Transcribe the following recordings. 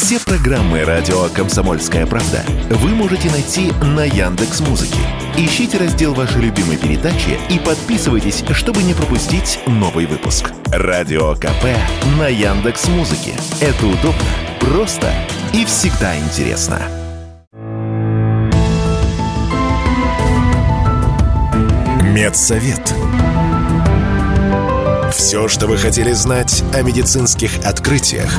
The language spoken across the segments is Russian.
Все программы радио Комсомольская правда вы можете найти на Яндекс Музыке. Ищите раздел вашей любимой передачи и подписывайтесь, чтобы не пропустить новый выпуск. Радио КП на Яндекс Музыке. Это удобно, просто и всегда интересно. Медсовет. Все, что вы хотели знать о медицинских открытиях,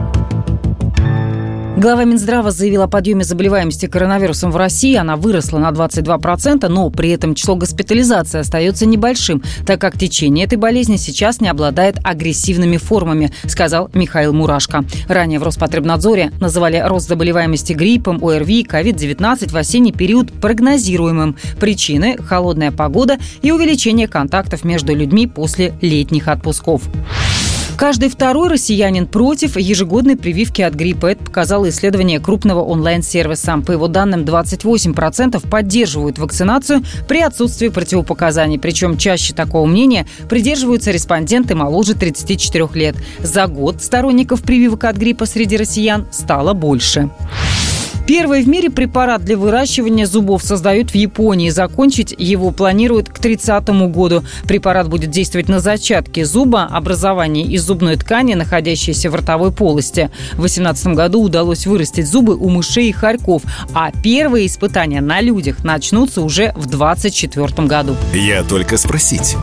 Глава Минздрава заявила о подъеме заболеваемости коронавирусом в России. Она выросла на 22%, но при этом число госпитализации остается небольшим, так как течение этой болезни сейчас не обладает агрессивными формами, сказал Михаил Мурашко. Ранее в Роспотребнадзоре называли рост заболеваемости гриппом, ОРВИ, COVID-19 в осенний период прогнозируемым. Причины – холодная погода и увеличение контактов между людьми после летних отпусков. Каждый второй россиянин против ежегодной прививки от гриппа. Это показало исследование крупного онлайн-сервиса. По его данным, 28% поддерживают вакцинацию при отсутствии противопоказаний. Причем чаще такого мнения придерживаются респонденты моложе 34 лет. За год сторонников прививок от гриппа среди россиян стало больше. Первый в мире препарат для выращивания зубов создают в Японии. Закончить его планируют к 30 году. Препарат будет действовать на зачатке зуба, образование из зубной ткани, находящейся в ротовой полости. В 2018 году удалось вырастить зубы у мышей и хорьков, а первые испытания на людях начнутся уже в 2024 году. Я только спросить.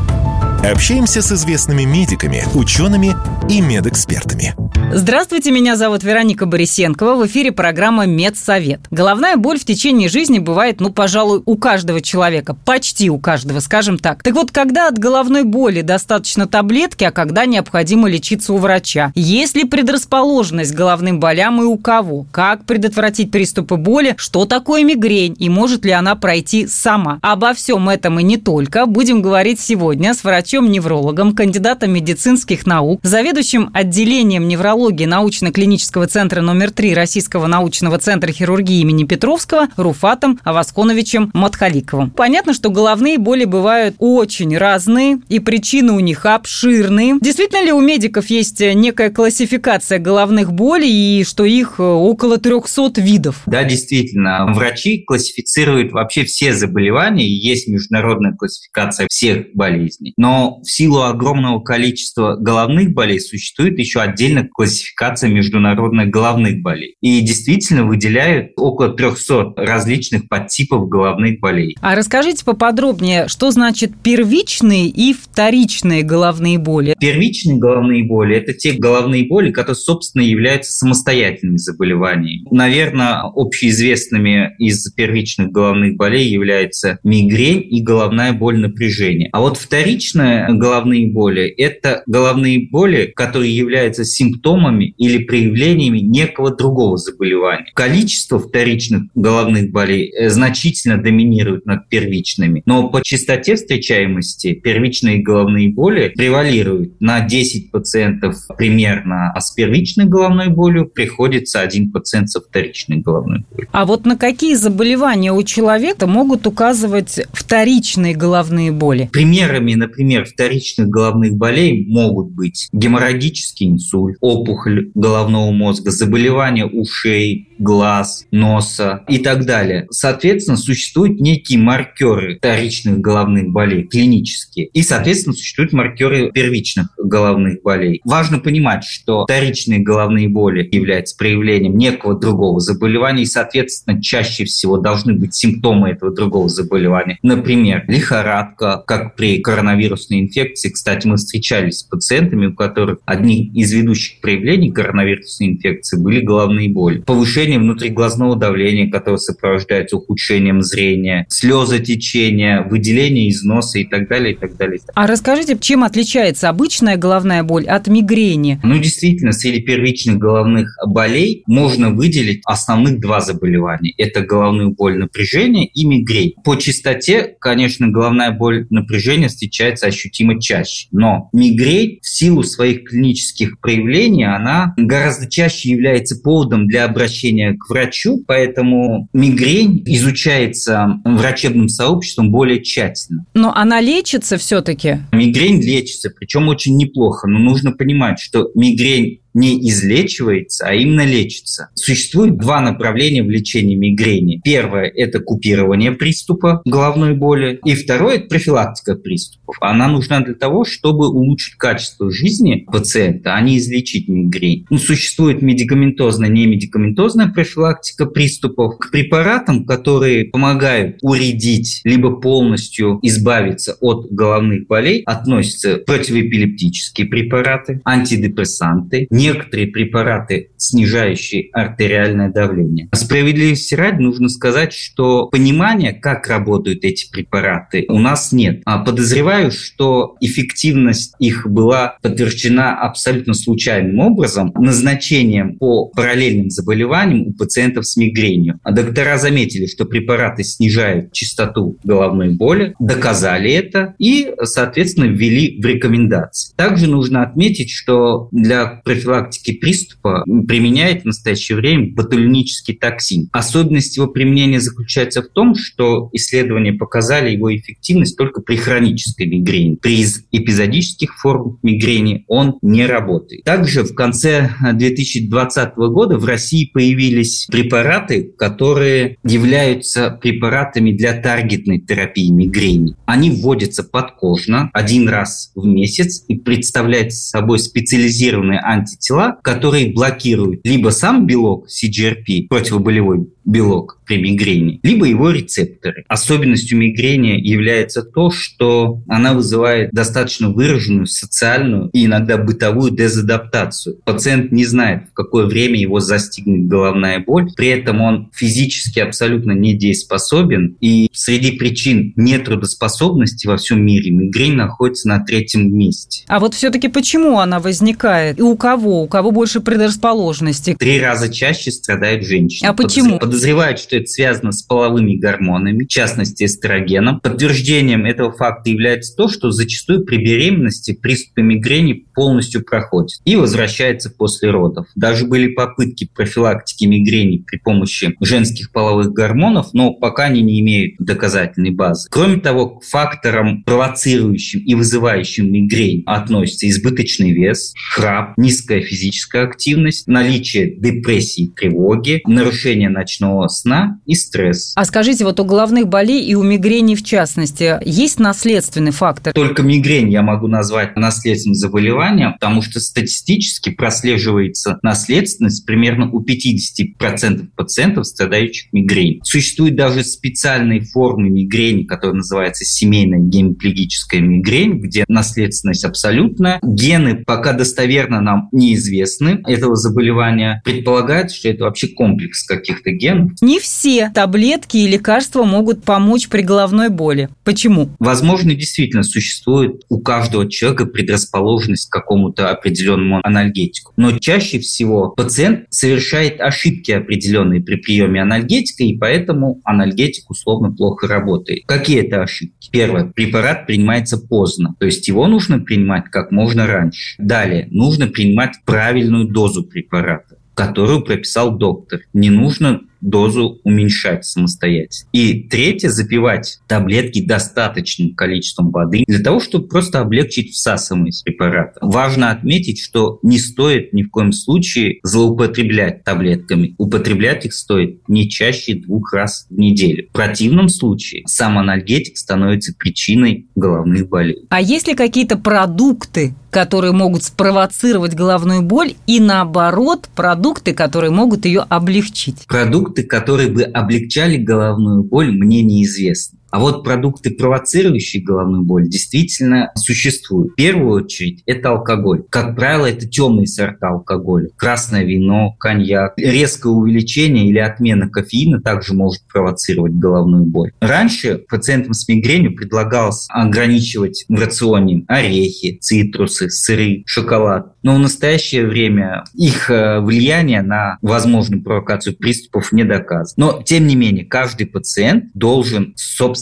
Общаемся с известными медиками, учеными и медэкспертами. Здравствуйте, меня зовут Вероника Борисенкова. В эфире программа «Медсовет». Головная боль в течение жизни бывает, ну, пожалуй, у каждого человека. Почти у каждого, скажем так. Так вот, когда от головной боли достаточно таблетки, а когда необходимо лечиться у врача? Есть ли предрасположенность к головным болям и у кого? Как предотвратить приступы боли? Что такое мигрень? И может ли она пройти сама? Обо всем этом и не только будем говорить сегодня с врачом-неврологом, кандидатом медицинских наук, заведующим отделением неврологии неврологии научно-клинического центра номер 3 Российского научного центра хирургии имени Петровского Руфатом Авасконовичем Матхаликовым. Понятно, что головные боли бывают очень разные, и причины у них обширные. Действительно ли у медиков есть некая классификация головных болей, и что их около 300 видов? Да, действительно. Врачи классифицируют вообще все заболевания, и есть международная классификация всех болезней. Но в силу огромного количества головных болей существует еще отдельно классификация классификация международных головных болей. И действительно выделяют около 300 различных подтипов головных болей. А расскажите поподробнее, что значит первичные и вторичные головные боли? Первичные головные боли – это те головные боли, которые, собственно, являются самостоятельными заболеваниями. Наверное, общеизвестными из первичных головных болей являются мигрень и головная боль напряжения. А вот вторичные головные боли – это головные боли, которые являются симптомом симптомами или проявлениями некого другого заболевания. Количество вторичных головных болей э, значительно доминирует над первичными, но по частоте встречаемости первичные головные боли превалируют на 10 пациентов примерно, а с первичной головной болью приходится один пациент со вторичной головной болью. А вот на какие заболевания у человека могут указывать вторичные головные боли? Примерами, например, вторичных головных болей могут быть геморрагический инсульт, опухоль головного мозга, заболевания ушей, глаз, носа и так далее. Соответственно, существуют некие маркеры вторичных головных болей, клинические. И, соответственно, существуют маркеры первичных головных болей. Важно понимать, что вторичные головные боли являются проявлением некого другого заболевания, и, соответственно, чаще всего должны быть симптомы этого другого заболевания. Например, лихорадка, как при коронавирусной инфекции. Кстати, мы встречались с пациентами, у которых одни из ведущих проявлений проявлений коронавирусной инфекции были головные боли. Повышение внутриглазного давления, которое сопровождается ухудшением зрения, слезотечение, выделение из носа и так далее, и так далее. А расскажите, чем отличается обычная головная боль от мигрени? Ну, действительно, среди первичных головных болей можно выделить основных два заболевания. Это головную боль напряжения и мигрень. По частоте, конечно, головная боль напряжения встречается ощутимо чаще. Но мигрень в силу своих клинических проявлений, она гораздо чаще является поводом для обращения к врачу, поэтому мигрень изучается врачебным сообществом более тщательно. Но она лечится все-таки? Мигрень лечится, причем очень неплохо. Но нужно понимать, что мигрень не излечивается, а именно лечится. Существует два направления в лечении мигрени. Первое – это купирование приступа головной боли. И второе – это профилактика приступов. Она нужна для того, чтобы улучшить качество жизни пациента, а не излечить мигрень. Ну, существует медикаментозная, немедикаментозная профилактика приступов. К препаратам, которые помогают уредить либо полностью избавиться от головных болей, относятся противоэпилептические препараты, антидепрессанты, некоторые препараты, снижающие артериальное давление. Справедливости ради нужно сказать, что понимания, как работают эти препараты, у нас нет. А подозреваю, что эффективность их была подтверждена абсолютно случайным образом назначением по параллельным заболеваниям у пациентов с мигренью. А доктора заметили, что препараты снижают частоту головной боли, доказали это и, соответственно, ввели в рекомендации. Также нужно отметить, что для профилактики профилактики приступа применяет в настоящее время ботулинический токсин. Особенность его применения заключается в том, что исследования показали его эффективность только при хронической мигрени. При эпизодических формах мигрени он не работает. Также в конце 2020 года в России появились препараты, которые являются препаратами для таргетной терапии мигрени. Они вводятся подкожно один раз в месяц и представляют собой специализированные анти антитела, которые блокируют либо сам белок CGRP, противоболевой белок при мигрени, либо его рецепторы. Особенностью мигрени является то, что она вызывает достаточно выраженную социальную и иногда бытовую дезадаптацию. Пациент не знает, в какое время его застигнет головная боль, при этом он физически абсолютно недееспособен, и среди причин нетрудоспособности во всем мире мигрень находится на третьем месте. А вот все-таки почему она возникает? И у кого? У кого больше предрасположенности? Три раза чаще страдают женщины. А почему? подозревают, что это связано с половыми гормонами, в частности эстрогеном. Подтверждением этого факта является то, что зачастую при беременности приступы мигрени полностью проходят и возвращаются после родов. Даже были попытки профилактики мигрени при помощи женских половых гормонов, но пока они не имеют доказательной базы. Кроме того, к факторам, провоцирующим и вызывающим мигрень относятся избыточный вес, храп, низкая физическая активность, наличие депрессии тревоги, нарушение ночного сна и стресс. А скажите, вот у головных болей и у мигрени в частности есть наследственный фактор? Только мигрень я могу назвать наследственным заболеванием, потому что статистически прослеживается наследственность примерно у 50% пациентов, страдающих мигрень. Существуют даже специальные формы мигрени, которые называются семейная гемиплегическая мигрень, где наследственность абсолютная. Гены пока достоверно нам неизвестны этого заболевания. Предполагается, что это вообще комплекс каких-то генов. Не все таблетки и лекарства могут помочь при головной боли. Почему? Возможно, действительно существует у каждого человека предрасположенность к какому-то определенному анальгетику. Но чаще всего пациент совершает ошибки определенные при приеме анальгетика, и поэтому анальгетик условно плохо работает. Какие это ошибки? Первое. Препарат принимается поздно, то есть его нужно принимать как можно раньше. Далее. Нужно принимать правильную дозу препарата которую прописал доктор. Не нужно дозу уменьшать самостоятельно. И третье, запивать таблетки достаточным количеством воды для того, чтобы просто облегчить всасывание препарата. Важно отметить, что не стоит ни в коем случае злоупотреблять таблетками. Употреблять их стоит не чаще двух раз в неделю. В противном случае сам анальгетик становится причиной головных болей. А есть ли какие-то продукты, которые могут спровоцировать головную боль, и наоборот, продукты, которые могут ее облегчить? Продукты, которые бы облегчали головную боль, мне неизвестны. А вот продукты, провоцирующие головную боль, действительно существуют. В первую очередь это алкоголь. Как правило, это темные сорта алкоголя. Красное вино, коньяк. Резкое увеличение или отмена кофеина также может провоцировать головную боль. Раньше пациентам с мигренью предлагалось ограничивать в рационе орехи, цитрусы, сыры, шоколад. Но в настоящее время их э, влияние на возможную провокацию приступов не доказано. Но, тем не менее, каждый пациент должен, собственно,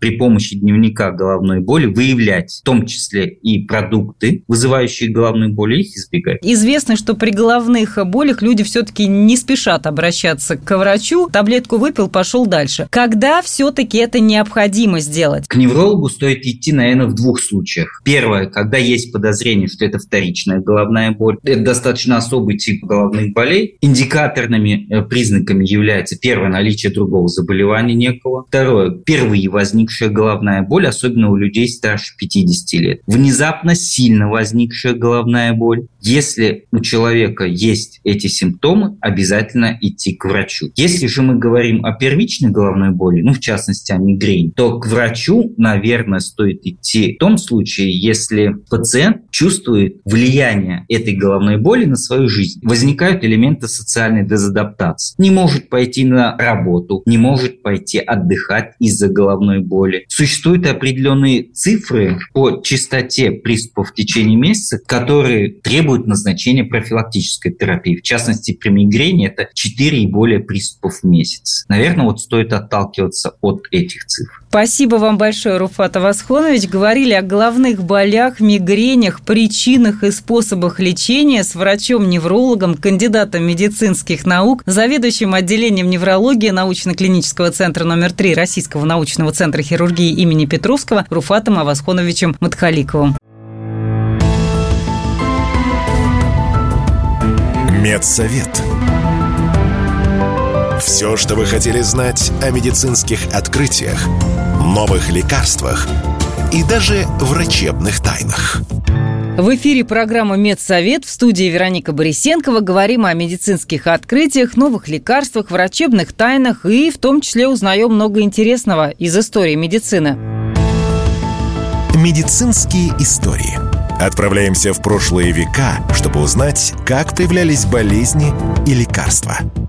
при помощи дневника головной боли выявлять в том числе и продукты, вызывающие головную боль, и их избегать. Известно, что при головных болях люди все-таки не спешат обращаться к врачу. Таблетку выпил, пошел дальше. Когда все-таки это необходимо сделать? К неврологу стоит идти, наверное, в двух случаях. Первое, когда есть подозрение, что это вторичная головная боль. Это достаточно особый тип головных болей. Индикаторными э, признаками является первое наличие другого заболевания некого. Второе, впервые возникшая головная боль, особенно у людей старше 50 лет. Внезапно сильно возникшая головная боль. Если у человека есть эти симптомы, обязательно идти к врачу. Если же мы говорим о первичной головной боли, ну, в частности, о мигрени, то к врачу, наверное, стоит идти в том случае, если пациент чувствует влияние этой головной боли на свою жизнь. Возникают элементы социальной дезадаптации. Не может пойти на работу, не может пойти отдыхать из-за головной боли. Существуют определенные цифры по частоте приступов в течение месяца, которые требуют назначения профилактической терапии. В частности, при мигрени это 4 и более приступов в месяц. Наверное, вот стоит отталкиваться от этих цифр. Спасибо вам большое, Руфат Авасхонович. Говорили о головных болях, мигренях, причинах и способах лечения с врачом-неврологом, кандидатом медицинских наук, заведующим отделением неврологии научно-клинического центра номер 3 Российского научного центра хирургии имени Петровского Руфатом Авасхоновичем Матхаликовым. Медсовет. Все, что вы хотели знать о медицинских открытиях, новых лекарствах и даже врачебных тайнах. В эфире программа «Медсовет» в студии Вероника Борисенкова. Говорим о медицинских открытиях, новых лекарствах, врачебных тайнах и в том числе узнаем много интересного из истории медицины. Медицинские истории. Отправляемся в прошлые века, чтобы узнать, как появлялись болезни и лекарства –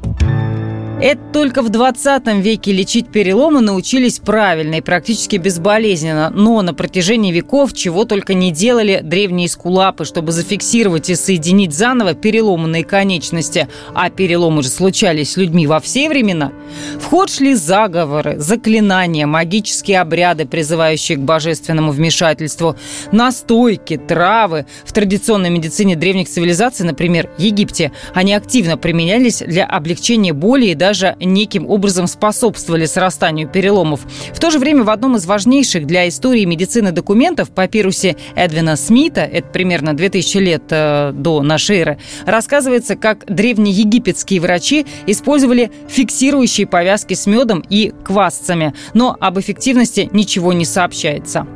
это только в 20 веке лечить переломы научились правильно и практически безболезненно. Но на протяжении веков чего только не делали древние скулапы, чтобы зафиксировать и соединить заново переломанные конечности. А переломы же случались с людьми во все времена. В ход шли заговоры, заклинания, магические обряды, призывающие к божественному вмешательству, настойки, травы. В традиционной медицине древних цивилизаций, например, Египте, они активно применялись для облегчения боли и даже неким образом способствовали срастанию переломов. В то же время в одном из важнейших для истории медицины документов, папирусе Эдвина Смита, это примерно 2000 лет э, до нашей эры, рассказывается, как древнеегипетские врачи использовали фиксирующие повязки с медом и квасцами, но об эффективности ничего не сообщается.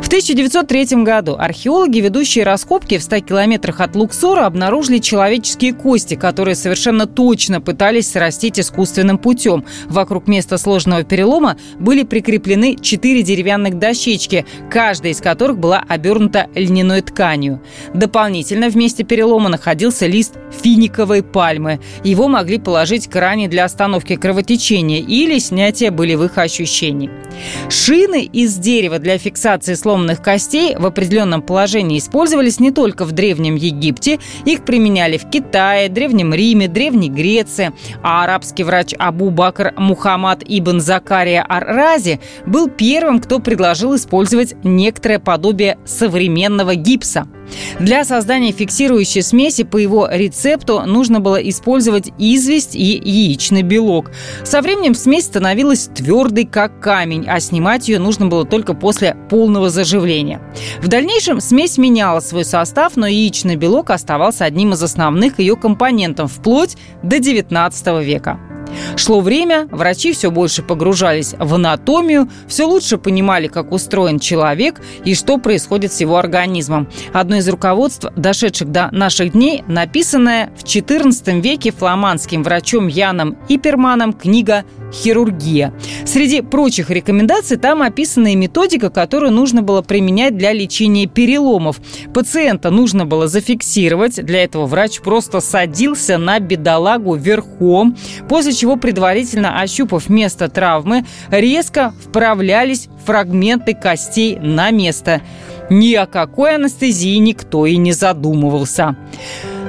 В 1903 году археологи, ведущие раскопки в 100 километрах от Луксора, обнаружили человеческие кости, которые совершенно точно пытались срастить искусственным путем. Вокруг места сложного перелома были прикреплены четыре деревянных дощечки, каждая из которых была обернута льняной тканью. Дополнительно в месте перелома находился лист финиковой пальмы. Его могли положить к ране для остановки кровотечения или снятия болевых ощущений. Шины из дерева для фиксации фиксации сломанных костей в определенном положении использовались не только в Древнем Египте, их применяли в Китае, Древнем Риме, Древней Греции, а арабский врач Абу Бакр Мухаммад ибн Закария Ар-Рази был первым, кто предложил использовать некоторое подобие современного гипса. Для создания фиксирующей смеси по его рецепту нужно было использовать известь и яичный белок. Со временем смесь становилась твердой, как камень, а снимать ее нужно было только после полного заживления. В дальнейшем смесь меняла свой состав, но яичный белок оставался одним из основных ее компонентов вплоть до 19 века. Шло время, врачи все больше погружались в анатомию, все лучше понимали, как устроен человек и что происходит с его организмом. Одно из руководств, дошедших до наших дней, написанная в XIV веке фламандским врачом Яном Иперманом книга хирургия. Среди прочих рекомендаций там описана и методика, которую нужно было применять для лечения переломов. Пациента нужно было зафиксировать. Для этого врач просто садился на бедолагу верхом, после чего, предварительно ощупав место травмы, резко вправлялись фрагменты костей на место. Ни о какой анестезии никто и не задумывался.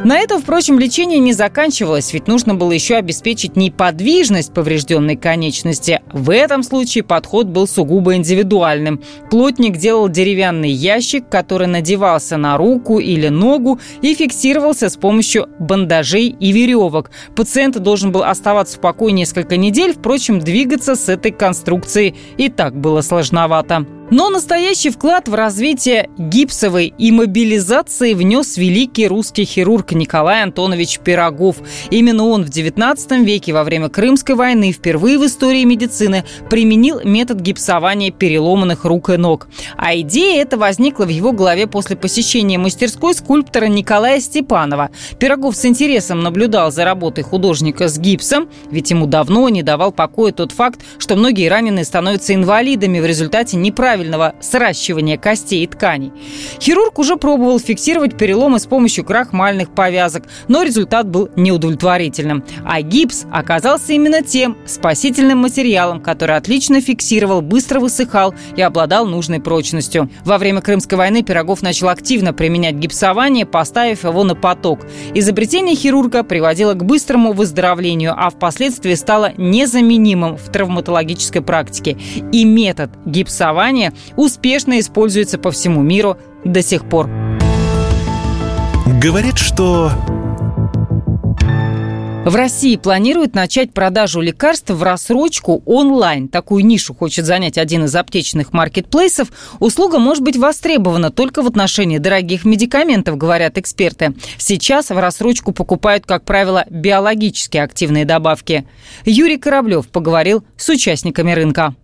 На этом, впрочем, лечение не заканчивалось, ведь нужно было еще обеспечить неподвижность поврежденной конечности. В этом случае подход был сугубо индивидуальным. Плотник делал деревянный ящик, который надевался на руку или ногу и фиксировался с помощью бандажей и веревок. Пациент должен был оставаться в покое несколько недель, впрочем, двигаться с этой конструкцией и так было сложновато. Но настоящий вклад в развитие гипсовой иммобилизации внес великий русский хирург Николай Антонович Пирогов. Именно он в XIX веке во время Крымской войны впервые в истории медицины применил метод гипсования переломанных рук и ног. А идея эта возникла в его голове после посещения мастерской скульптора Николая Степанова. Пирогов с интересом наблюдал за работой художника с гипсом, ведь ему давно не давал покоя тот факт, что многие раненые становятся инвалидами в результате неправильного правильного сращивания костей и тканей. Хирург уже пробовал фиксировать переломы с помощью крахмальных повязок, но результат был неудовлетворительным. А гипс оказался именно тем спасительным материалом, который отлично фиксировал, быстро высыхал и обладал нужной прочностью. Во время Крымской войны Пирогов начал активно применять гипсование, поставив его на поток. Изобретение хирурга приводило к быстрому выздоровлению, а впоследствии стало незаменимым в травматологической практике. И метод гипсования успешно используется по всему миру до сих пор. Говорит, что в России планируют начать продажу лекарств в рассрочку онлайн. Такую нишу хочет занять один из аптечных маркетплейсов. Услуга может быть востребована только в отношении дорогих медикаментов, говорят эксперты. Сейчас в рассрочку покупают, как правило, биологически активные добавки. Юрий Кораблев поговорил с участниками рынка.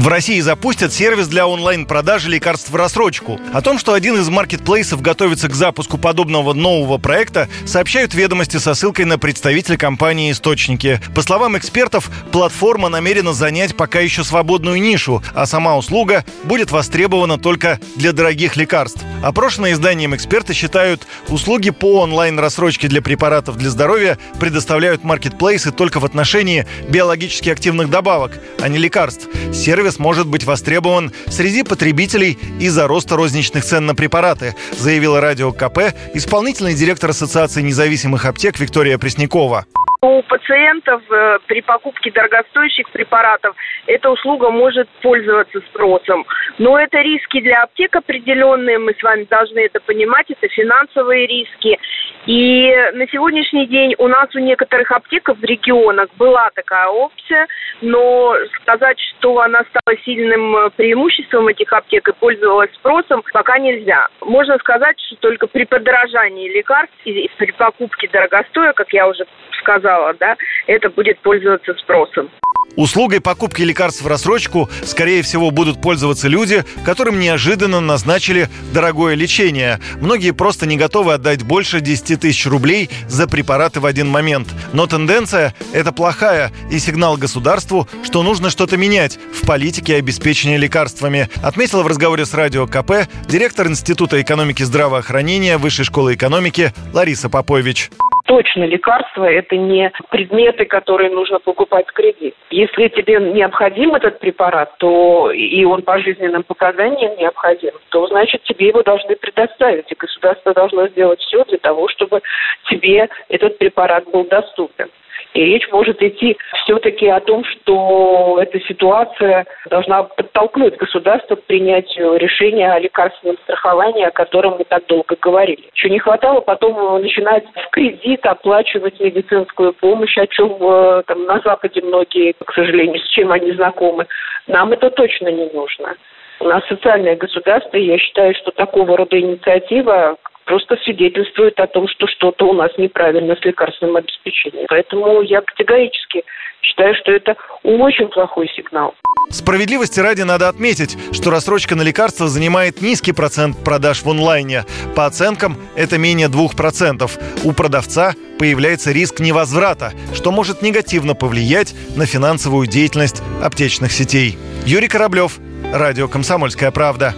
В России запустят сервис для онлайн-продажи лекарств в рассрочку. О том, что один из маркетплейсов готовится к запуску подобного нового проекта, сообщают ведомости со ссылкой на представителя компании «Источники». По словам экспертов, платформа намерена занять пока еще свободную нишу, а сама услуга будет востребована только для дорогих лекарств. Опрошенные изданием эксперты считают, услуги по онлайн-рассрочке для препаратов для здоровья предоставляют маркетплейсы только в отношении биологически активных добавок, а не лекарств. Сервис сервис может быть востребован среди потребителей из-за роста розничных цен на препараты, заявила радио КП исполнительный директор Ассоциации независимых аптек Виктория Преснякова. У пациентов э, при покупке дорогостоящих препаратов эта услуга может пользоваться спросом. Но это риски для аптек определенные, мы с вами должны это понимать, это финансовые риски. И на сегодняшний день у нас у некоторых аптеков в регионах была такая опция, но сказать, что она стала сильным э, преимуществом этих аптек и пользовалась спросом, пока нельзя. Можно сказать, что только при подорожании лекарств и при покупке дорогостоя, как я уже сказала, да, это будет пользоваться спросом. Услугой покупки лекарств в рассрочку, скорее всего, будут пользоваться люди, которым неожиданно назначили дорогое лечение. Многие просто не готовы отдать больше 10 тысяч рублей за препараты в один момент. Но тенденция – это плохая и сигнал государству, что нужно что-то менять в политике обеспечения лекарствами, отметила в разговоре с Радио КП директор Института экономики здравоохранения Высшей школы экономики Лариса Попович точно лекарства – это не предметы, которые нужно покупать в кредит. Если тебе необходим этот препарат, то и он по жизненным показаниям необходим, то значит тебе его должны предоставить, и государство должно сделать все для того, чтобы тебе этот препарат был доступен. И речь может идти все-таки о том, что эта ситуация должна подтолкнуть государство к принятию решения о лекарственном страховании, о котором мы так долго говорили. Еще не хватало потом начинать в кредит оплачивать медицинскую помощь, о чем э, там, на Западе многие, к сожалению, с чем они знакомы. Нам это точно не нужно. У нас социальное государство, и я считаю, что такого рода инициатива, просто свидетельствует о том, что что-то у нас неправильно с лекарственным обеспечением. Поэтому я категорически считаю, что это очень плохой сигнал. Справедливости ради надо отметить, что рассрочка на лекарства занимает низкий процент продаж в онлайне. По оценкам, это менее 2%. У продавца появляется риск невозврата, что может негативно повлиять на финансовую деятельность аптечных сетей. Юрий Кораблев, Радио «Комсомольская правда».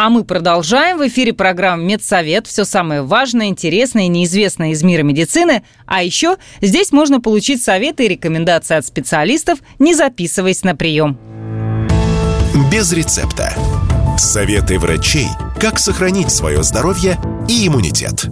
А мы продолжаем. В эфире программа «Медсовет». Все самое важное, интересное и неизвестное из мира медицины. А еще здесь можно получить советы и рекомендации от специалистов, не записываясь на прием. Без рецепта. Советы врачей, как сохранить свое здоровье и иммунитет.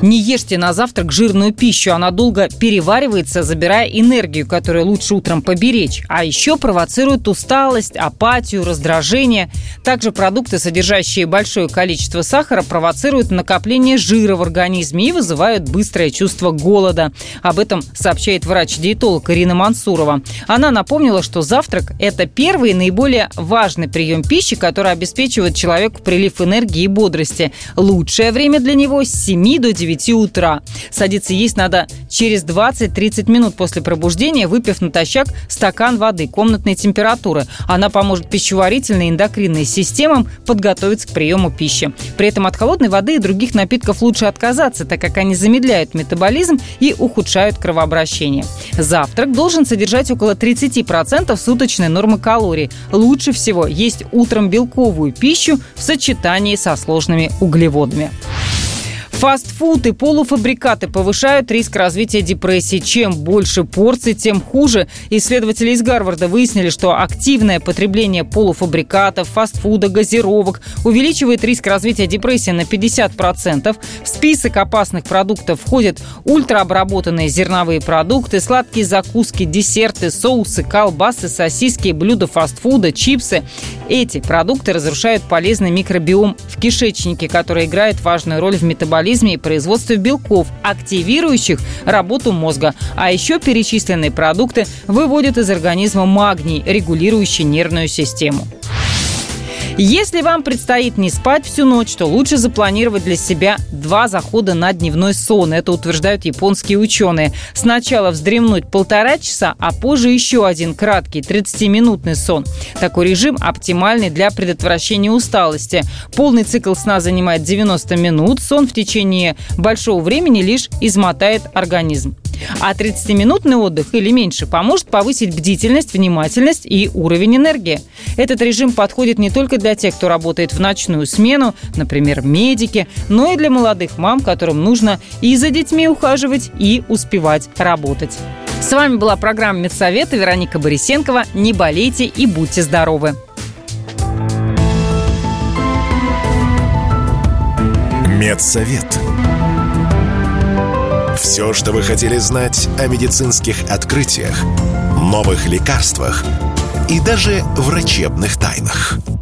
Не ешьте на завтрак жирную пищу, она долго переваривается, забирая энергию, которую лучше утром поберечь. А еще провоцирует усталость, апатию, раздражение. Также продукты, содержащие большое количество сахара, провоцируют накопление жира в организме и вызывают быстрое чувство голода. Об этом сообщает врач-диетолог Ирина Мансурова. Она напомнила, что завтрак – это первый и наиболее важный прием пищи, который обеспечивает человеку прилив энергии и бодрости. Лучшее время для него с 7 до 9 9 утра. Садиться есть надо через 20-30 минут после пробуждения, выпив натощак стакан воды комнатной температуры. Она поможет пищеварительной и эндокринной системам подготовиться к приему пищи. При этом от холодной воды и других напитков лучше отказаться, так как они замедляют метаболизм и ухудшают кровообращение. Завтрак должен содержать около 30% суточной нормы калорий. Лучше всего есть утром белковую пищу в сочетании со сложными углеводами. Фастфуд и полуфабрикаты повышают риск развития депрессии. Чем больше порций, тем хуже. Исследователи из Гарварда выяснили, что активное потребление полуфабрикатов, фастфуда, газировок увеличивает риск развития депрессии на 50%. В список опасных продуктов входят ультраобработанные зерновые продукты, сладкие закуски, десерты, соусы, колбасы, сосиски, блюда фастфуда, чипсы. Эти продукты разрушают полезный микробиом в кишечнике, который играет важную роль в метаболизме и производстве белков, активирующих работу мозга. А еще перечисленные продукты выводят из организма магний, регулирующий нервную систему. Если вам предстоит не спать всю ночь, то лучше запланировать для себя два захода на дневной сон. Это утверждают японские ученые. Сначала вздремнуть полтора часа, а позже еще один краткий 30-минутный сон. Такой режим оптимальный для предотвращения усталости. Полный цикл сна занимает 90 минут. Сон в течение большого времени лишь измотает организм. А 30-минутный отдых или меньше поможет повысить бдительность, внимательность и уровень энергии. Этот режим подходит не только для тех, кто работает в ночную смену, например, медики, но и для молодых мам, которым нужно и за детьми ухаживать, и успевать работать. С вами была программа «Медсовета» Вероника Борисенкова. Не болейте и будьте здоровы! Медсовет. Все, что вы хотели знать о медицинских открытиях, новых лекарствах и даже врачебных тайнах –